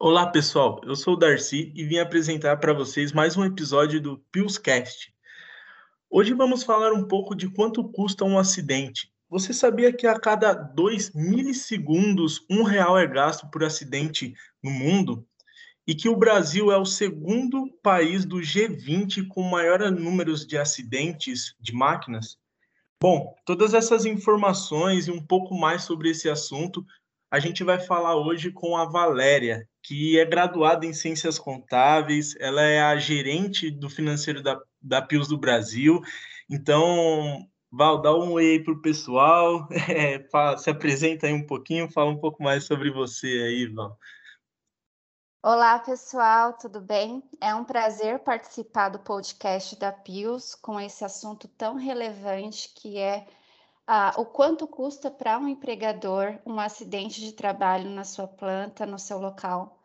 Olá, pessoal. Eu sou o Darcy e vim apresentar para vocês mais um episódio do Pillscast. Hoje vamos falar um pouco de quanto custa um acidente. Você sabia que a cada 2 milissegundos um real é gasto por acidente no mundo? E que o Brasil é o segundo país do G20 com maior número de acidentes de máquinas? Bom, todas essas informações e um pouco mais sobre esse assunto a gente vai falar hoje com a Valéria, que é graduada em Ciências Contábeis, ela é a gerente do financeiro da, da PIOS do Brasil. Então, Val, dá um oi aí para o pessoal, é, fala, se apresenta aí um pouquinho, fala um pouco mais sobre você aí, Val. Olá, pessoal, tudo bem? É um prazer participar do podcast da PIOS com esse assunto tão relevante que é ah, o quanto custa para um empregador um acidente de trabalho na sua planta, no seu local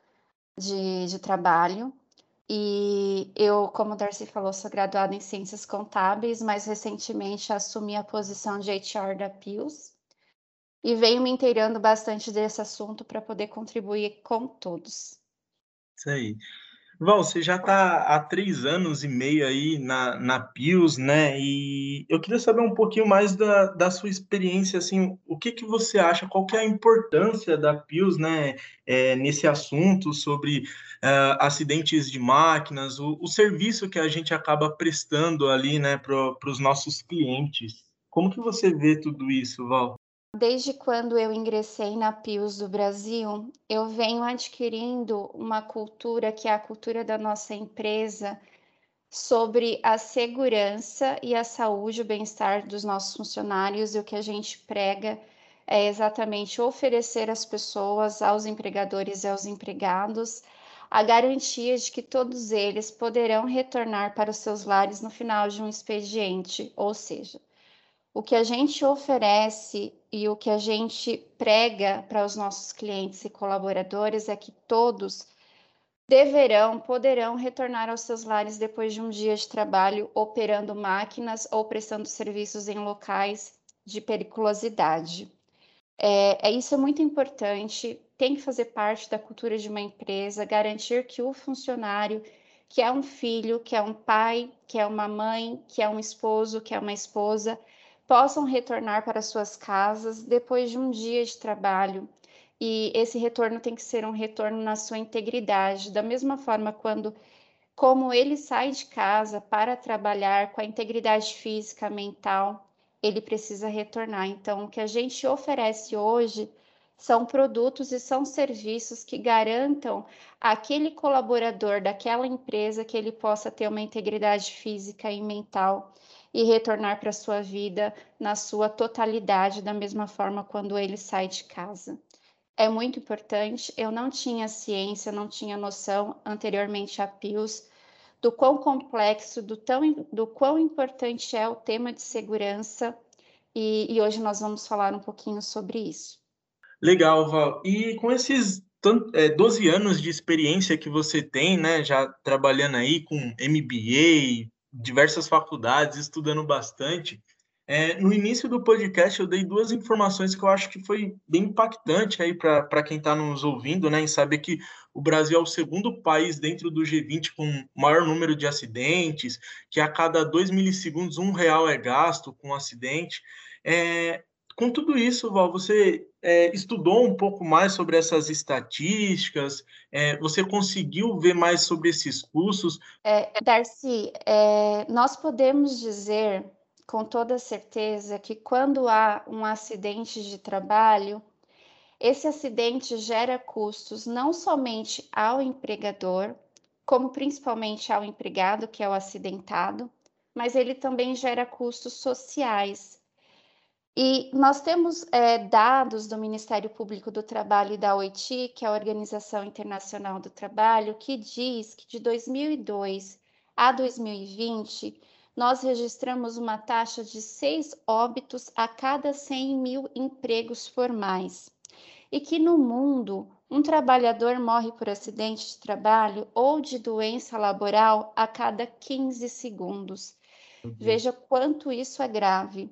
de, de trabalho. E eu, como Darcy falou, sou graduada em Ciências Contábeis, mas recentemente assumi a posição de HR da PIUS e venho me inteirando bastante desse assunto para poder contribuir com todos. Isso aí. Val, você já está há três anos e meio aí na, na Pius, né? E eu queria saber um pouquinho mais da, da sua experiência, assim, o que, que você acha, qual que é a importância da Pius, né, é, nesse assunto sobre uh, acidentes de máquinas, o, o, serviço que a gente acaba prestando ali, né, para os nossos clientes. Como que você vê tudo isso, Val? Desde quando eu ingressei na Pius do Brasil, eu venho adquirindo uma cultura que é a cultura da nossa empresa sobre a segurança e a saúde, o bem-estar dos nossos funcionários e o que a gente prega é exatamente oferecer às pessoas, aos empregadores e aos empregados, a garantia de que todos eles poderão retornar para os seus lares no final de um expediente, ou seja, o que a gente oferece e o que a gente prega para os nossos clientes e colaboradores é que todos deverão, poderão retornar aos seus lares depois de um dia de trabalho operando máquinas ou prestando serviços em locais de periculosidade. É, é, isso é muito importante, tem que fazer parte da cultura de uma empresa, garantir que o funcionário, que é um filho, que é um pai, que é uma mãe, que é um esposo, que é uma esposa, possam retornar para suas casas depois de um dia de trabalho. E esse retorno tem que ser um retorno na sua integridade, da mesma forma quando como ele sai de casa para trabalhar com a integridade física, mental, ele precisa retornar. Então, o que a gente oferece hoje são produtos e são serviços que garantam aquele colaborador daquela empresa que ele possa ter uma integridade física e mental e retornar para a sua vida na sua totalidade, da mesma forma quando ele sai de casa. É muito importante, eu não tinha ciência, não tinha noção anteriormente a PIOS do quão complexo, do, tão, do quão importante é o tema de segurança e, e hoje nós vamos falar um pouquinho sobre isso. Legal, Val. E com esses é, 12 anos de experiência que você tem, né, já trabalhando aí com MBA, diversas faculdades, estudando bastante. É, no início do podcast eu dei duas informações que eu acho que foi bem impactante aí para quem está nos ouvindo, né, em saber que o Brasil é o segundo país dentro do G20 com maior número de acidentes, que a cada dois milissegundos um real é gasto com um acidente. É, com tudo isso, Val, você é, estudou um pouco mais sobre essas estatísticas? É, você conseguiu ver mais sobre esses cursos? É, Darcy, é, nós podemos dizer com toda certeza que quando há um acidente de trabalho, esse acidente gera custos não somente ao empregador, como principalmente ao empregado, que é o acidentado, mas ele também gera custos sociais e nós temos é, dados do Ministério Público do Trabalho e da OIT, que é a Organização Internacional do Trabalho, que diz que de 2002 a 2020 nós registramos uma taxa de seis óbitos a cada 100 mil empregos formais. E que no mundo, um trabalhador morre por acidente de trabalho ou de doença laboral a cada 15 segundos. Uhum. Veja quanto isso é grave.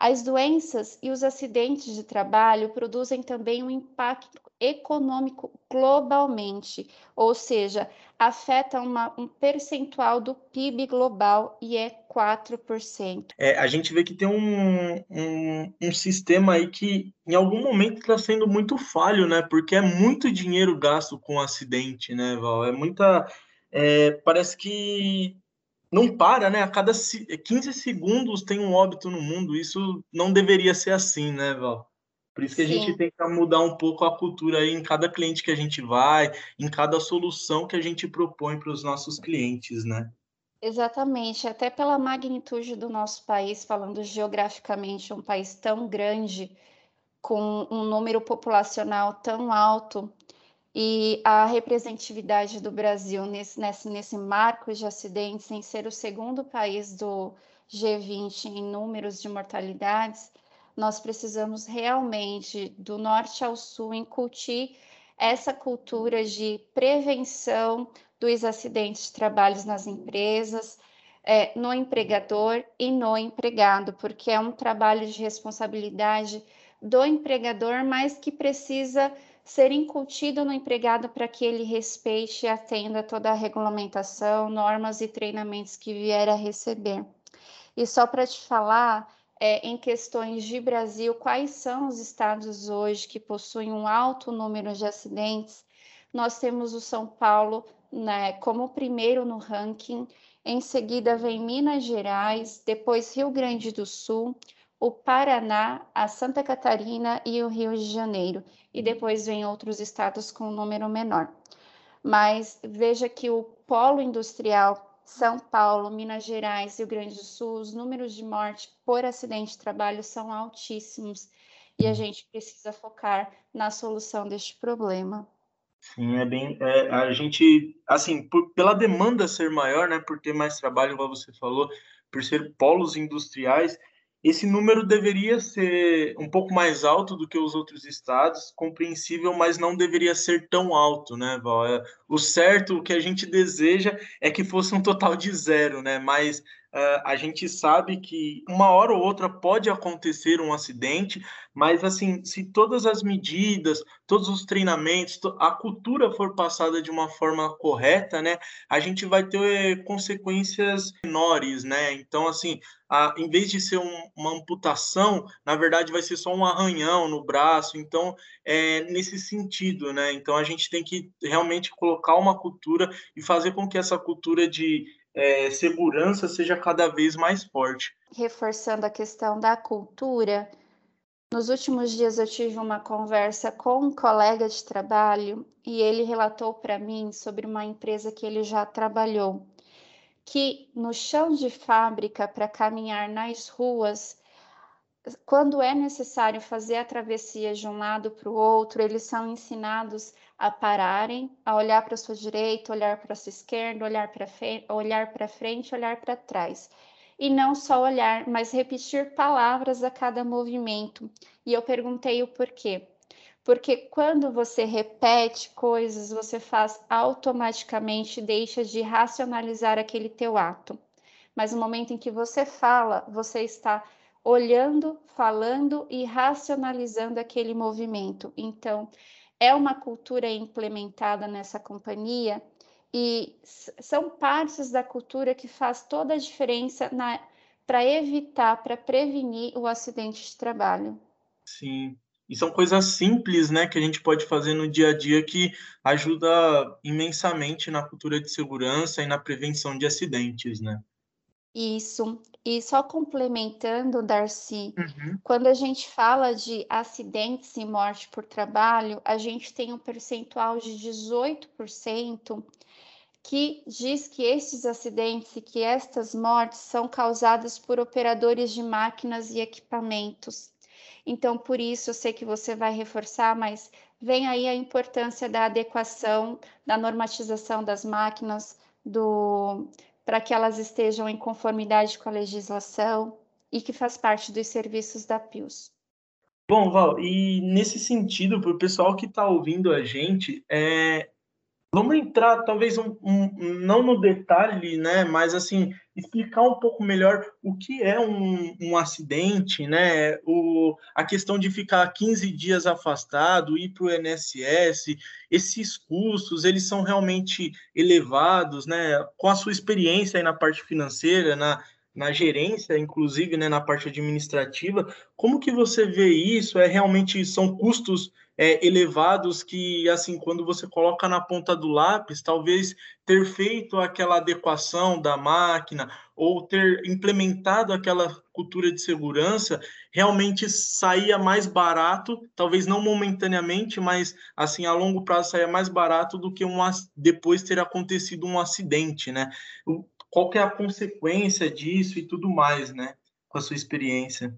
As doenças e os acidentes de trabalho produzem também um impacto econômico globalmente, ou seja, afeta uma, um percentual do PIB global e é 4%. É, a gente vê que tem um, um, um sistema aí que em algum momento está sendo muito falho, né? Porque é muito dinheiro gasto com acidente, né, Val? É muita. É, parece que não para, né? A cada 15 segundos tem um óbito no mundo. Isso não deveria ser assim, né, Val? Por isso que Sim. a gente tenta mudar um pouco a cultura aí em cada cliente que a gente vai, em cada solução que a gente propõe para os nossos clientes, né? Exatamente, até pela magnitude do nosso país, falando geograficamente, um país tão grande, com um número populacional tão alto, e a representatividade do Brasil nesse, nesse, nesse marco de acidentes, em ser o segundo país do G20 em números de mortalidades, nós precisamos realmente, do norte ao sul, incutir essa cultura de prevenção dos acidentes de trabalho nas empresas, é, no empregador e no empregado, porque é um trabalho de responsabilidade do empregador, mas que precisa ser incutido no empregado para que ele respeite e atenda toda a regulamentação, normas e treinamentos que vier a receber. E só para te falar, é, em questões de Brasil, quais são os estados hoje que possuem um alto número de acidentes? Nós temos o São Paulo né, como primeiro no ranking, em seguida vem Minas Gerais, depois Rio Grande do Sul, o Paraná, a Santa Catarina e o Rio de Janeiro, e depois vem outros estados com um número menor. Mas veja que o polo industrial são Paulo, Minas Gerais, Rio Grande do Sul, os números de morte por acidente de trabalho são altíssimos e a gente precisa focar na solução deste problema. Sim, é bem. É, a gente, assim, por, pela demanda ser maior, né, por ter mais trabalho, como você falou, por ser polos industriais, esse número deveria ser um pouco mais alto do que os outros estados, compreensível, mas não deveria ser tão alto, né, Val? O certo, o que a gente deseja é que fosse um total de zero, né? Mas uh, a gente sabe que uma hora ou outra pode acontecer um acidente, mas assim, se todas as medidas, todos os treinamentos, a cultura for passada de uma forma correta, né, a gente vai ter consequências menores, né? Então, assim, a, em vez de ser um, uma amputação, na verdade vai ser só um arranhão no braço. Então, é nesse sentido, né? Então, a gente tem que realmente colocar uma cultura e fazer com que essa cultura de é, segurança seja cada vez mais forte. Reforçando a questão da cultura, nos últimos dias eu tive uma conversa com um colega de trabalho e ele relatou para mim sobre uma empresa que ele já trabalhou que no chão de fábrica para caminhar nas ruas, quando é necessário fazer a travessia de um lado para o outro, eles são ensinados a pararem, a olhar para a sua direita, olhar para a sua esquerda, olhar para olhar para frente, olhar para trás. E não só olhar, mas repetir palavras a cada movimento. E eu perguntei o porquê. Porque quando você repete coisas, você faz automaticamente, deixa de racionalizar aquele teu ato. Mas no momento em que você fala, você está olhando, falando e racionalizando aquele movimento. Então, é uma cultura implementada nessa companhia e são partes da cultura que faz toda a diferença para evitar, para prevenir o acidente de trabalho. Sim, e são coisas simples, né, que a gente pode fazer no dia a dia que ajuda imensamente na cultura de segurança e na prevenção de acidentes, né? Isso. E só complementando, Darcy, uhum. quando a gente fala de acidentes e morte por trabalho, a gente tem um percentual de 18% que diz que esses acidentes e que estas mortes são causadas por operadores de máquinas e equipamentos. Então, por isso, eu sei que você vai reforçar, mas vem aí a importância da adequação, da normatização das máquinas, do para que elas estejam em conformidade com a legislação e que faz parte dos serviços da PIUS. Bom, Val, e nesse sentido, para o pessoal que está ouvindo a gente, é, vamos entrar talvez um, um, não no detalhe, né, mas assim, explicar um pouco melhor o que é um, um acidente, né? O, a questão de ficar 15 dias afastado, ir para o INSS, esses custos, eles são realmente elevados, né? Com a sua experiência aí na parte financeira, na, na gerência, inclusive, né, na parte administrativa, como que você vê isso? É realmente são custos é, elevados que, assim, quando você coloca na ponta do lápis, talvez ter feito aquela adequação da máquina ou ter implementado aquela cultura de segurança realmente saía mais barato, talvez não momentaneamente, mas assim a longo prazo saía mais barato do que um, depois ter acontecido um acidente, né? Qual que é a consequência disso e tudo mais, né? Com a sua experiência.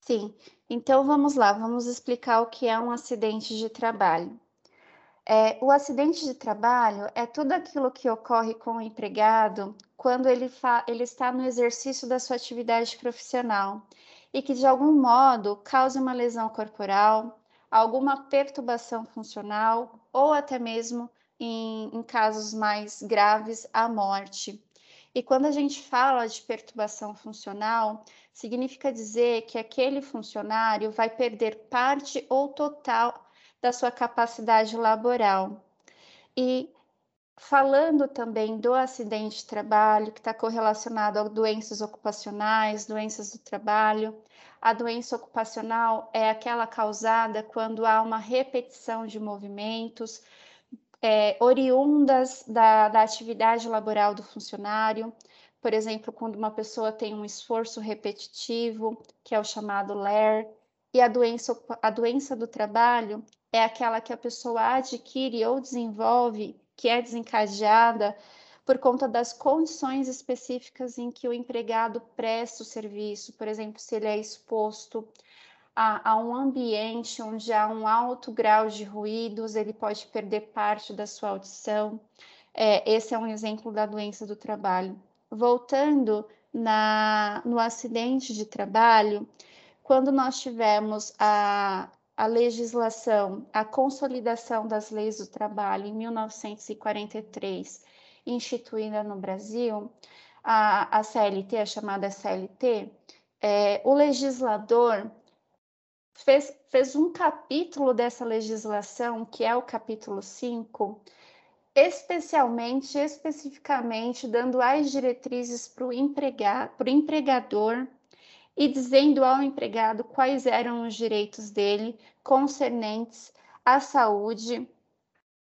Sim, então vamos lá, vamos explicar o que é um acidente de trabalho. É, o acidente de trabalho é tudo aquilo que ocorre com o empregado quando ele, ele está no exercício da sua atividade profissional e que de algum modo cause uma lesão corporal, alguma perturbação funcional ou até mesmo, em, em casos mais graves, a morte. E quando a gente fala de perturbação funcional, significa dizer que aquele funcionário vai perder parte ou total da sua capacidade laboral. E falando também do acidente de trabalho, que está correlacionado a doenças ocupacionais, doenças do trabalho. A doença ocupacional é aquela causada quando há uma repetição de movimentos é, oriundas da, da atividade laboral do funcionário. Por exemplo, quando uma pessoa tem um esforço repetitivo, que é o chamado LER, e a doença, a doença do trabalho é aquela que a pessoa adquire ou desenvolve, que é desencadeada por conta das condições específicas em que o empregado presta o serviço, por exemplo, se ele é exposto a, a, um ambiente onde há um alto grau de ruídos, ele pode perder parte da sua audição. É, esse é um exemplo da doença do trabalho voltando na, no acidente de trabalho, quando nós tivemos a, a legislação, a consolidação das leis do trabalho em 1943, instituída no Brasil, a, a CLT, a chamada CLT, é, o legislador fez, fez um capítulo dessa legislação, que é o capítulo 5, especialmente, especificamente, dando as diretrizes para o empregador e dizendo ao empregado quais eram os direitos dele concernentes à saúde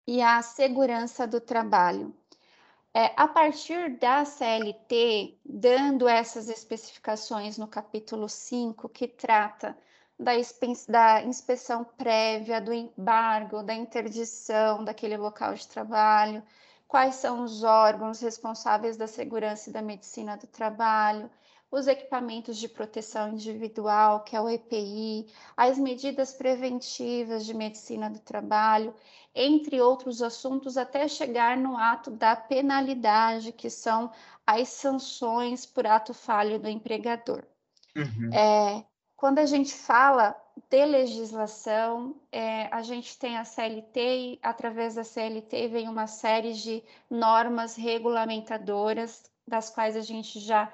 e à segurança do trabalho. É, a partir da CLT, dando essas especificações no capítulo 5, que trata da, da inspeção prévia, do embargo, da interdição daquele local de trabalho, quais são os órgãos responsáveis da segurança e da medicina do trabalho, os equipamentos de proteção individual, que é o EPI, as medidas preventivas de medicina do trabalho, entre outros assuntos, até chegar no ato da penalidade, que são as sanções por ato falho do empregador. Uhum. É, quando a gente fala de legislação, é, a gente tem a CLT e, através da CLT, vem uma série de normas regulamentadoras, das quais a gente já,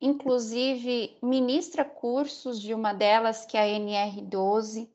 inclusive, ministra cursos de uma delas, que é a NR12.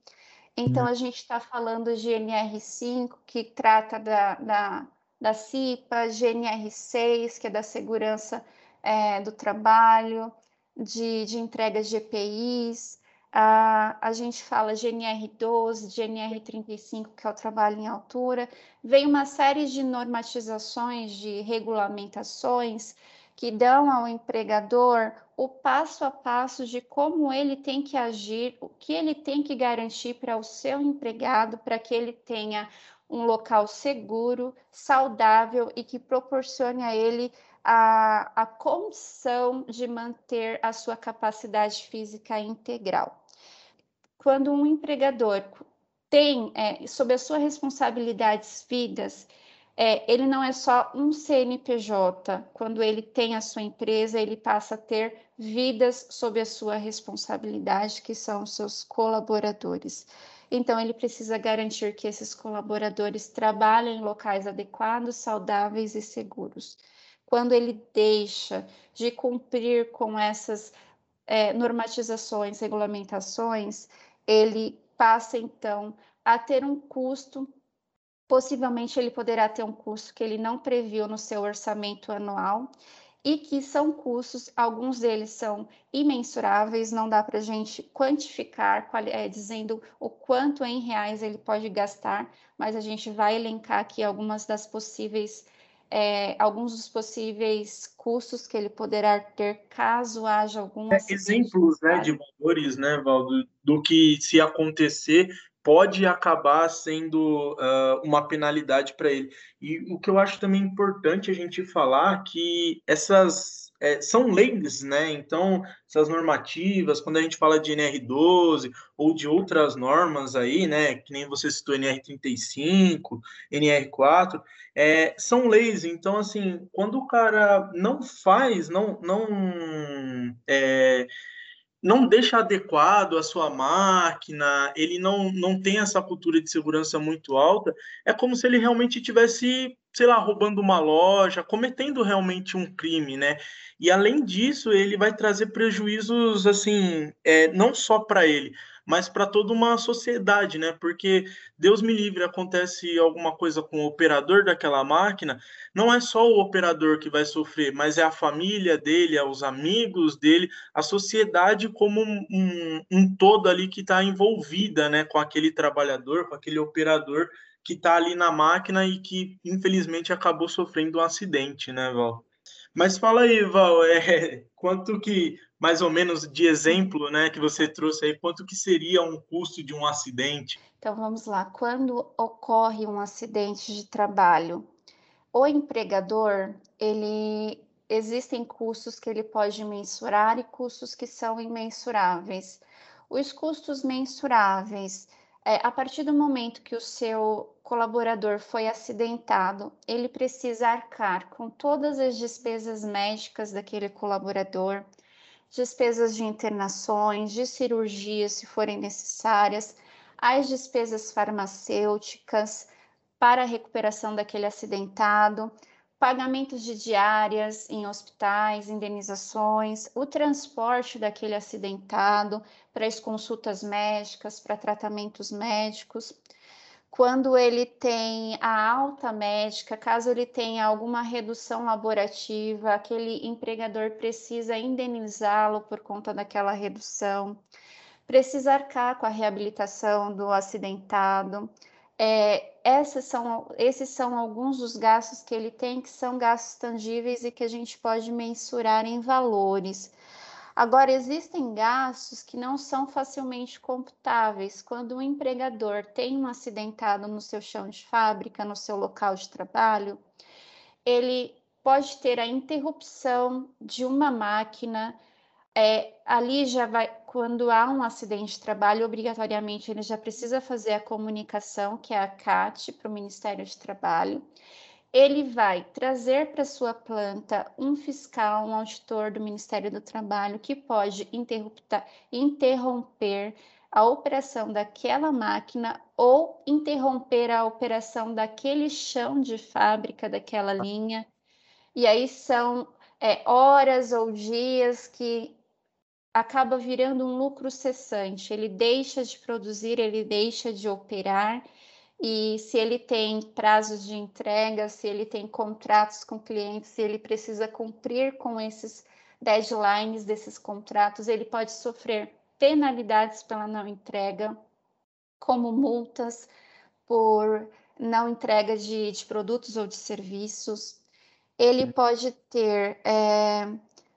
Então, uhum. a gente está falando de NR5, que trata da, da, da CIPA, GNR6, que é da segurança é, do trabalho, de, de entregas de EPIs, a, a gente fala GNR12, GNR35, que é o trabalho em altura, vem uma série de normatizações, de regulamentações que dão ao empregador o passo a passo de como ele tem que agir, o que ele tem que garantir para o seu empregado, para que ele tenha um local seguro, saudável e que proporcione a ele a, a condição de manter a sua capacidade física integral. Quando um empregador tem é, sob a sua responsabilidade vidas, é, ele não é só um CNPJ. Quando ele tem a sua empresa, ele passa a ter vidas sob a sua responsabilidade, que são os seus colaboradores. Então, ele precisa garantir que esses colaboradores trabalhem em locais adequados, saudáveis e seguros. Quando ele deixa de cumprir com essas é, normatizações, regulamentações, ele passa então a ter um custo. Possivelmente ele poderá ter um custo que ele não previu no seu orçamento anual e que são custos, alguns deles são imensuráveis, não dá para a gente quantificar, é, dizendo o quanto em reais ele pode gastar, mas a gente vai elencar aqui algumas das possíveis, é, alguns dos possíveis custos que ele poderá ter caso haja algum é, exemplos né, de valores, né, Valdo, do que se acontecer pode acabar sendo uh, uma penalidade para ele. E o que eu acho também importante a gente falar que essas é, são leis, né? Então, essas normativas, quando a gente fala de NR12 ou de outras normas aí, né? Que nem você citou NR35, NR4, é, são leis. Então, assim, quando o cara não faz, não, não é, não deixa adequado a sua máquina, ele não, não tem essa cultura de segurança muito alta, é como se ele realmente tivesse, sei lá, roubando uma loja, cometendo realmente um crime, né? E além disso, ele vai trazer prejuízos, assim, é, não só para ele, mas para toda uma sociedade, né? Porque Deus me livre, acontece alguma coisa com o operador daquela máquina, não é só o operador que vai sofrer, mas é a família dele, é os amigos dele, a sociedade como um, um, um todo ali que está envolvida, né? Com aquele trabalhador, com aquele operador que está ali na máquina e que infelizmente acabou sofrendo um acidente, né, Val? Mas fala aí, Val, é, quanto que mais ou menos de exemplo, né, que você trouxe aí, quanto que seria um custo de um acidente? Então vamos lá, quando ocorre um acidente de trabalho, o empregador, ele existem custos que ele pode mensurar e custos que são imensuráveis. Os custos mensuráveis, é, a partir do momento que o seu colaborador foi acidentado, ele precisa arcar com todas as despesas médicas daquele colaborador, despesas de internações, de cirurgias, se forem necessárias, as despesas farmacêuticas para a recuperação daquele acidentado, pagamentos de diárias em hospitais, indenizações, o transporte daquele acidentado para as consultas médicas, para tratamentos médicos quando ele tem a alta médica, caso ele tenha alguma redução laborativa, aquele empregador precisa indenizá-lo por conta daquela redução, precisa arcar com a reabilitação do acidentado. É, esses, são, esses são alguns dos gastos que ele tem, que são gastos tangíveis e que a gente pode mensurar em valores. Agora, existem gastos que não são facilmente computáveis. Quando um empregador tem um acidentado no seu chão de fábrica, no seu local de trabalho, ele pode ter a interrupção de uma máquina. É, ali já vai, quando há um acidente de trabalho, obrigatoriamente ele já precisa fazer a comunicação, que é a CAT, para o Ministério de Trabalho ele vai trazer para sua planta um fiscal, um auditor do Ministério do Trabalho que pode interromper a operação daquela máquina ou interromper a operação daquele chão de fábrica, daquela linha. E aí são é, horas ou dias que acaba virando um lucro cessante. Ele deixa de produzir, ele deixa de operar e se ele tem prazos de entrega, se ele tem contratos com clientes, se ele precisa cumprir com esses deadlines desses contratos, ele pode sofrer penalidades pela não entrega, como multas por não entrega de, de produtos ou de serviços. Ele pode ter é,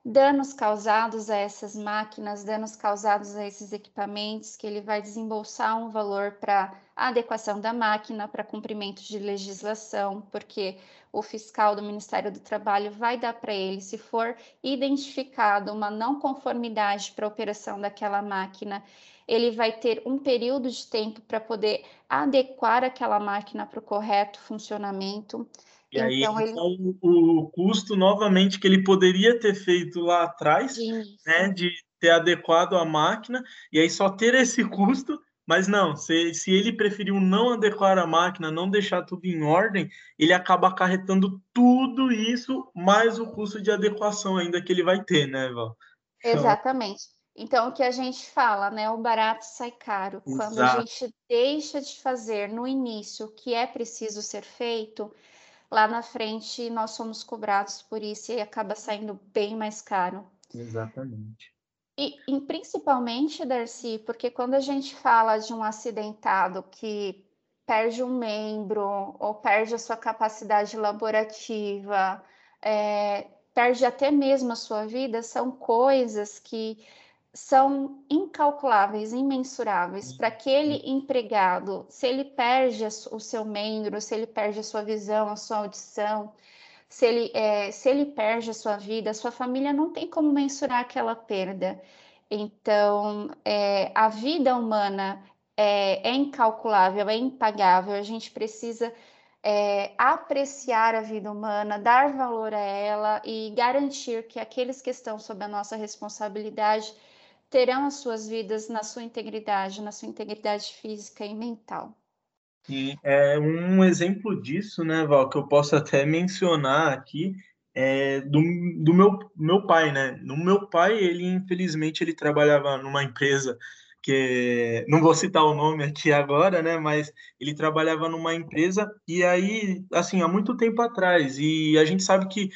danos causados a essas máquinas, danos causados a esses equipamentos, que ele vai desembolsar um valor para adequação da máquina, para cumprimento de legislação, porque o fiscal do Ministério do Trabalho vai dar para ele, se for identificado uma não conformidade para a operação daquela máquina, ele vai ter um período de tempo para poder adequar aquela máquina para o correto funcionamento. E então, aí, ele... então, o, custo, novamente, que ele poderia ter feito lá atrás, Isso. né, de ter adequado a máquina, e aí só ter esse custo Mas não, se, se ele preferiu não adequar a máquina, não deixar tudo em ordem, ele acaba acarretando tudo isso, mais o custo de adequação ainda que ele vai ter, né, Val? Exatamente. Então, o que a gente fala, né? O barato sai caro. Exato. Quando a gente deixa de fazer no início o que é preciso ser feito, lá na frente nós somos cobrados por isso e acaba saindo bem mais caro. Exatamente. E, e principalmente, Darcy, porque quando a gente fala de um acidentado que perde um membro ou perde a sua capacidade laborativa, é, perde até mesmo a sua vida, são coisas que são incalculáveis, imensuráveis para aquele empregado. Se ele perde o seu membro, se ele perde a sua visão, a sua audição, se ele, é, se ele perde a sua vida, a sua família não tem como mensurar aquela perda. Então, é, a vida humana é, é, incalculável, é impagável. A gente precisa é, apreciar a vida humana, dar valor a ela e garantir que aqueles que estão sob a nossa responsabilidade terão as suas vidas na sua integridade, na sua integridade física e mental. E é um exemplo disso, né, Val, que eu posso até mencionar aqui, é do, do meu, meu pai, né? No meu pai, ele infelizmente ele trabalhava numa empresa que não vou citar o nome aqui agora, né? Mas ele trabalhava numa empresa e aí, assim, há muito tempo atrás. E a gente sabe que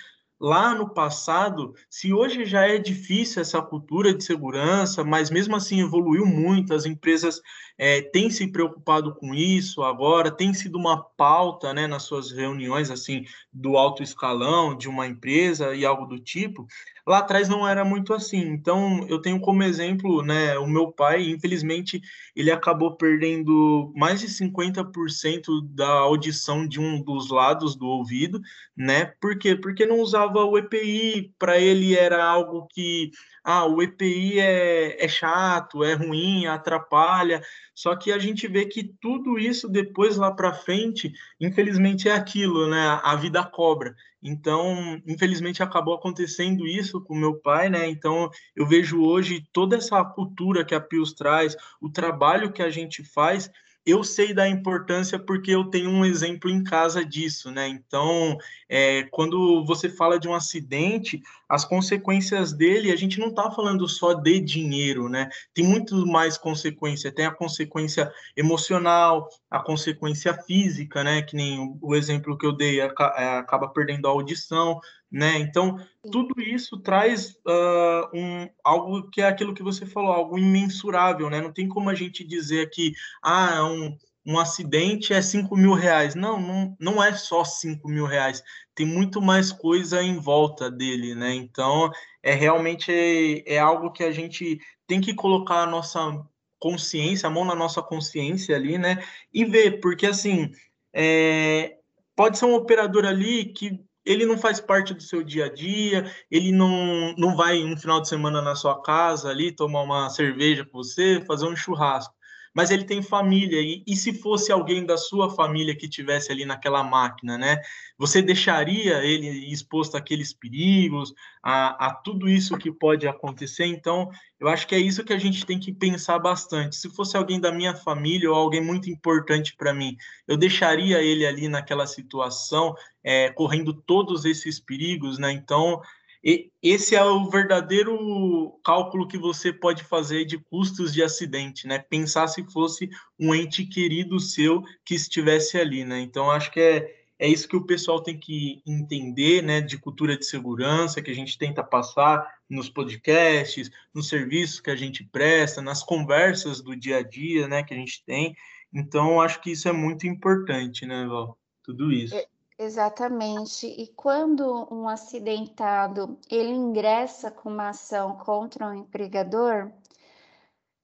lá no passado, se hoje já é difícil essa cultura de segurança, mas mesmo assim evoluiu muito, as empresas é, têm se preocupado com isso agora, tem sido uma pauta né, nas suas reuniões assim do alto escalão de uma empresa e algo do tipo. Lá atrás não era muito assim. Então, eu tenho como exemplo, né, o meu pai, infelizmente, ele acabou perdendo mais de 50% da audição de um dos lados do ouvido, né? Por quê? Porque não usava o EPI, para ele era algo que ah, o EPI é, é chato, é ruim, atrapalha. Só que a gente vê que tudo isso depois lá para frente, infelizmente é aquilo, né? A vida cobra. Então, infelizmente acabou acontecendo isso com meu pai, né? Então, eu vejo hoje toda essa cultura que a Pius traz, o trabalho que a gente faz, eu sei da importância porque eu tenho um exemplo em casa disso, né? Então, é, quando você fala de um acidente, as consequências dele, a gente não está falando só de dinheiro, né? Tem muito mais consequência. Tem a consequência emocional, a consequência física, né? Que nem o exemplo que eu dei, é, acaba perdendo a audição, né? Então, tudo isso traz uh, um, algo que é aquilo que você falou, algo imensurável, né? Não tem como a gente dizer que, ah, um, um acidente é 5 mil reais. Não, não, não é só 5 mil reais, tem muito mais coisa em volta dele, né? Então, é realmente é, é algo que a gente tem que colocar a nossa consciência, a mão na nossa consciência ali, né? E ver, porque assim, é, pode ser um operador ali que ele não faz parte do seu dia a dia, ele não, não vai um final de semana na sua casa ali tomar uma cerveja com você, fazer um churrasco mas ele tem família. E, e se fosse alguém da sua família que tivesse ali naquela máquina, né? Você deixaria ele exposto àqueles perigos, a, a tudo isso que pode acontecer? Então, eu acho que é isso que a gente tem que pensar bastante. Se fosse alguém da minha família ou alguém muito importante para mim, eu deixaria ele ali naquela situação, é, correndo todos esses perigos, né? Então, e esse é o verdadeiro cálculo que você pode fazer de custos de acidente, né? Pensar se fosse um ente querido seu que estivesse ali, né? Então, acho que é, é isso que o pessoal tem que entender, né? De cultura de segurança que a gente tenta passar nos podcasts, nos serviços que a gente presta, nas conversas do dia a dia, né? Que a gente tem. Então, acho que isso é muito importante, né, Val? Tudo isso. É Exatamente. E quando um acidentado ele ingressa com uma ação contra um empregador,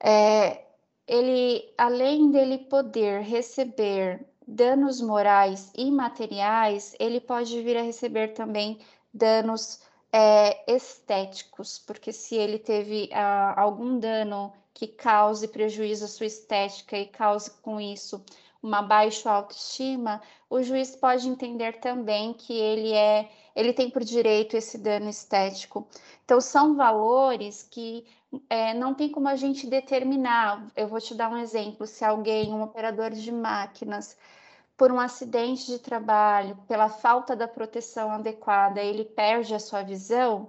é, ele, além dele poder receber danos morais e materiais, ele pode vir a receber também danos é, estéticos, porque se ele teve ah, algum dano que cause prejuízo à sua estética e cause com isso uma baixa autoestima, o juiz pode entender também que ele é, ele tem por direito esse dano estético. Então são valores que é, não tem como a gente determinar. Eu vou te dar um exemplo: se alguém, um operador de máquinas, por um acidente de trabalho, pela falta da proteção adequada, ele perde a sua visão,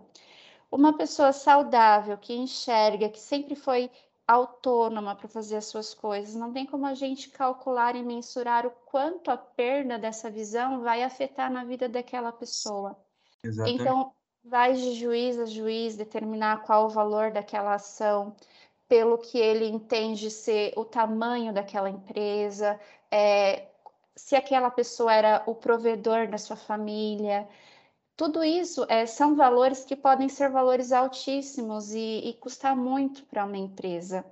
uma pessoa saudável que enxerga, que sempre foi autônoma para fazer as suas coisas. Não tem como a gente calcular e mensurar o quanto a perda dessa visão vai afetar na vida daquela pessoa. Exatamente. Então, vai de juiz a juiz determinar qual o valor daquela ação, pelo que ele entende ser o tamanho daquela empresa, é, se aquela pessoa era o provedor da sua família, tudo isso é, são valores que podem ser valores altíssimos e, e custar muito para uma empresa.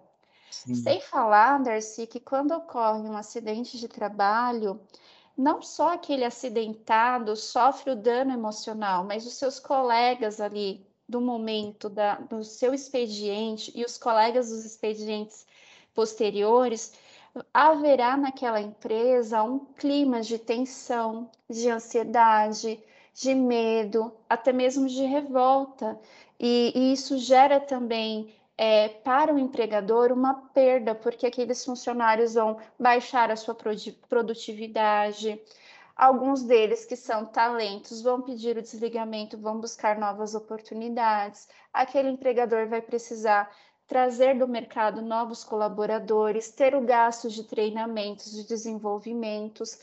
Sim. Sem falar, Darcy, que quando ocorre um acidente de trabalho, não só aquele acidentado sofre o dano emocional, mas os seus colegas ali do momento da, do seu expediente e os colegas dos expedientes posteriores, haverá naquela empresa um clima de tensão, de ansiedade, de medo, até mesmo de revolta. E, e isso gera também é, para o empregador uma perda, porque aqueles funcionários vão baixar a sua produtividade. Alguns deles que são talentos vão pedir o desligamento, vão buscar novas oportunidades. Aquele empregador vai precisar trazer do mercado novos colaboradores, ter o gasto de treinamentos, de desenvolvimentos.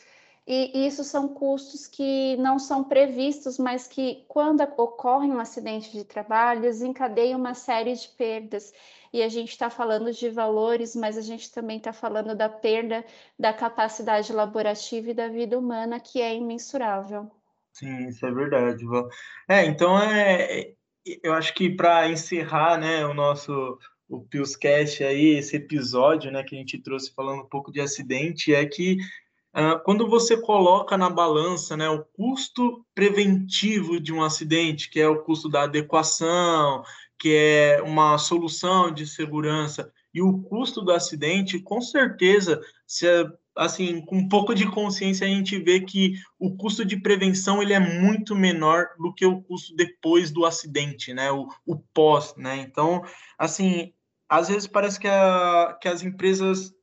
E isso são custos que não são previstos, mas que, quando ocorre um acidente de trabalho, desencadeiam uma série de perdas. E a gente está falando de valores, mas a gente também está falando da perda da capacidade laborativa e da vida humana, que é imensurável. Sim, isso é verdade, Val. É, então é, eu acho que para encerrar, né, o nosso o Pilscast aí, esse episódio, né, que a gente trouxe falando um pouco de acidente, é que quando você coloca na balança né, o custo preventivo de um acidente, que é o custo da adequação, que é uma solução de segurança, e o custo do acidente, com certeza, se assim, com um pouco de consciência, a gente vê que o custo de prevenção ele é muito menor do que o custo depois do acidente, né? O, o pós, né? Então, assim, às vezes parece que, a, que as empresas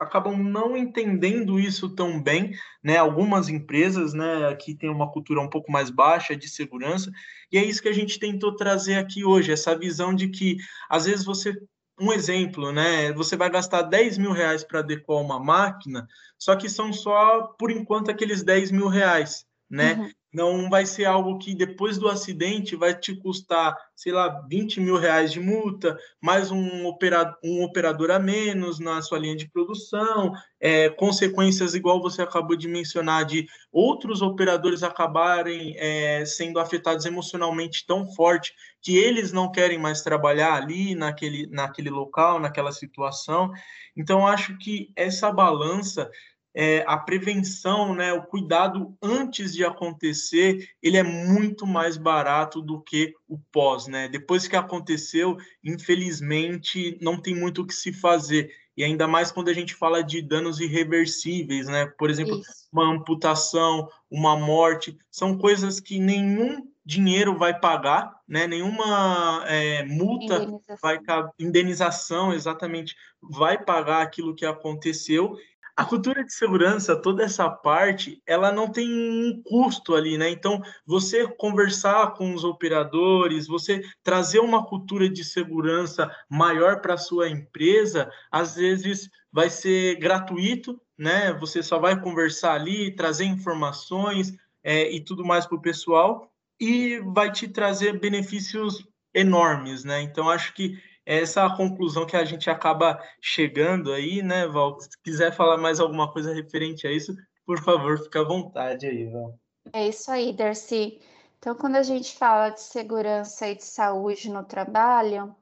acabam não entendendo isso tão bem, né? Algumas empresas, né, aqui tem uma cultura um pouco mais baixa de segurança, e é isso que a gente tentou trazer aqui hoje, essa visão de que às vezes você um exemplo, né? Você vai gastar 10 mil reais para adequar uma máquina, só que são só, por enquanto, aqueles 10 mil reais, né? Uhum não vai ser algo que depois do acidente vai te custar, sei lá, 20 mil reais de multa, mais um operador, um operador a menos na sua linha de produção, é, consequências igual você acabou de mencionar de outros operadores acabarem é, sendo afetados emocionalmente tão forte que eles não querem mais trabalhar ali naquele, naquele local, naquela situação. Então, acho que essa balança é, a prevenção, né, o cuidado antes de acontecer, ele é muito mais barato do que o pós, né? Depois que aconteceu, infelizmente, não tem muito o que se fazer. E ainda mais quando a gente fala de danos irreversíveis, né? Por exemplo, Isso. uma amputação, uma morte, são coisas que nenhum dinheiro vai pagar, né? Nenhuma é, multa indenização. vai indenização exatamente vai pagar aquilo que aconteceu a cultura de segurança, toda essa parte, ela não tem um custo ali, né? Então, você conversar com os operadores, você trazer uma cultura de segurança maior para a sua empresa, às vezes vai ser gratuito, né? Você só vai conversar ali, trazer informações é, e tudo mais para o pessoal e vai te trazer benefícios enormes, né? Então, acho que essa é a conclusão que a gente acaba chegando aí, né, Val? Se quiser falar mais alguma coisa referente a isso, por favor, fica à vontade aí, Val. É isso aí, Darcy. Então, quando a gente fala de segurança e de saúde no trabalho,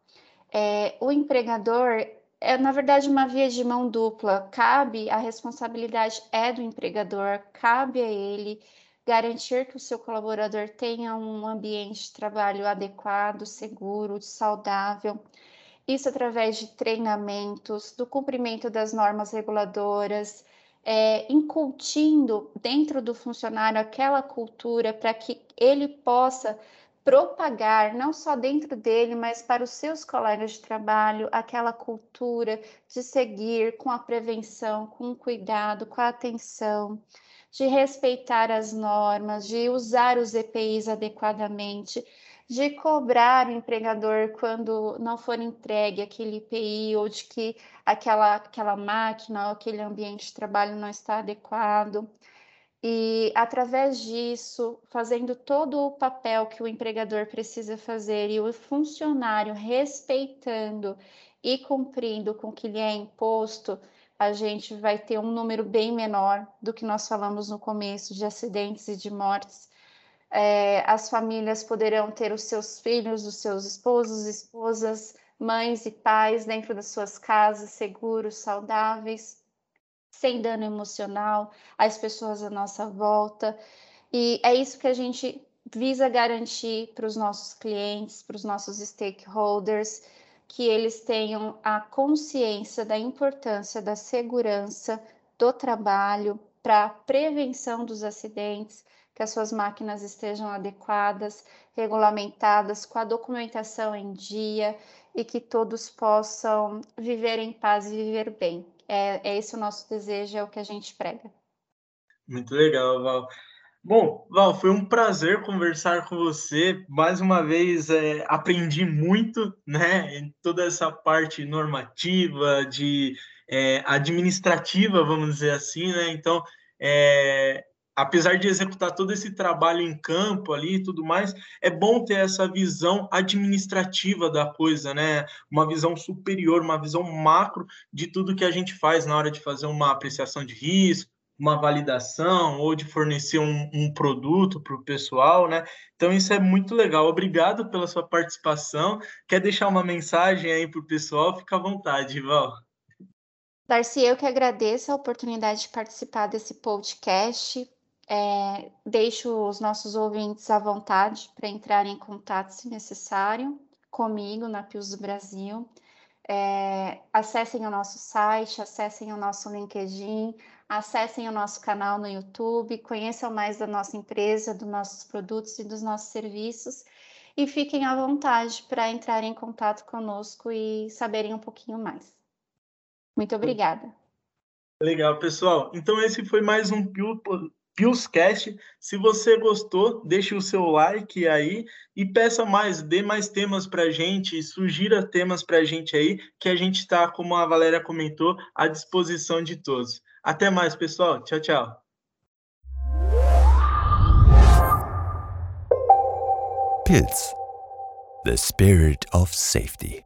é, o empregador é, na verdade, uma via de mão dupla. Cabe, a responsabilidade é do empregador, cabe a ele garantir que o seu colaborador tenha um ambiente de trabalho adequado, seguro, saudável. Isso através de treinamentos, do cumprimento das normas reguladoras, é, incutindo dentro do funcionário aquela cultura para que ele possa propagar, não só dentro dele, mas para os seus colegas de trabalho, aquela cultura de seguir com a prevenção, com o cuidado, com a atenção, de respeitar as normas, de usar os EPIs adequadamente, de cobrar o empregador quando não for entregue aquele IPI ou de que aquela, aquela máquina ou aquele ambiente de trabalho não está adequado. E através disso, fazendo todo o papel que o empregador precisa fazer e o funcionário respeitando e cumprindo com o que lhe é imposto, a gente vai ter um número bem menor do que nós falamos no começo de acidentes e de mortes. É, as famílias poderão ter os seus filhos, os seus esposos, esposas, mães e pais dentro das suas casas, seguros, saudáveis sem dano emocional às pessoas à nossa volta. E é isso que a gente visa garantir para os nossos clientes, para os nossos stakeholders, que eles tenham a consciência da importância da segurança do trabalho para a prevenção dos acidentes, que as suas máquinas estejam adequadas, regulamentadas, com a documentação em dia e que todos possam viver em paz e viver bem. É, é esse o nosso desejo, é o que a gente prega. Muito legal, Val. Bom, Val, foi um prazer conversar com você. Mais uma vez, é, aprendi muito, né, em toda essa parte normativa, de é, administrativa, vamos dizer assim, né? Então, é, apesar de executar todo esse trabalho em campo ali e tudo mais, é bom ter essa visão administrativa da coisa, né? Uma visão superior, uma visão macro de tudo que a gente faz na hora de fazer uma apreciação de risco, uma validação ou de fornecer um, um produto para o pessoal, né? Então isso é muito legal. Obrigado pela sua participação. Quer deixar uma mensagem aí para o pessoal? Fica à vontade, Val. Darcy, eu que agradeço a oportunidade de participar desse podcast. É, deixo os nossos ouvintes à vontade para entrar em contato, se necessário, comigo na Pius do Brasil. É, acessem o nosso site, acessem o nosso LinkedIn, acessem o nosso canal no YouTube, conheçam mais da nossa empresa, dos nossos produtos e dos nossos serviços e fiquem à vontade para entrar em contato conosco e saberem um pouquinho mais. Muito obrigada. Legal, pessoal. Então esse foi mais um Pilscast. Se você gostou, deixe o seu like aí e peça mais, dê mais temas para a gente, sugira temas para a gente aí, que a gente está, como a Valéria comentou, à disposição de todos. Até mais, pessoal. Tchau, tchau. Pilz, the spirit of safety.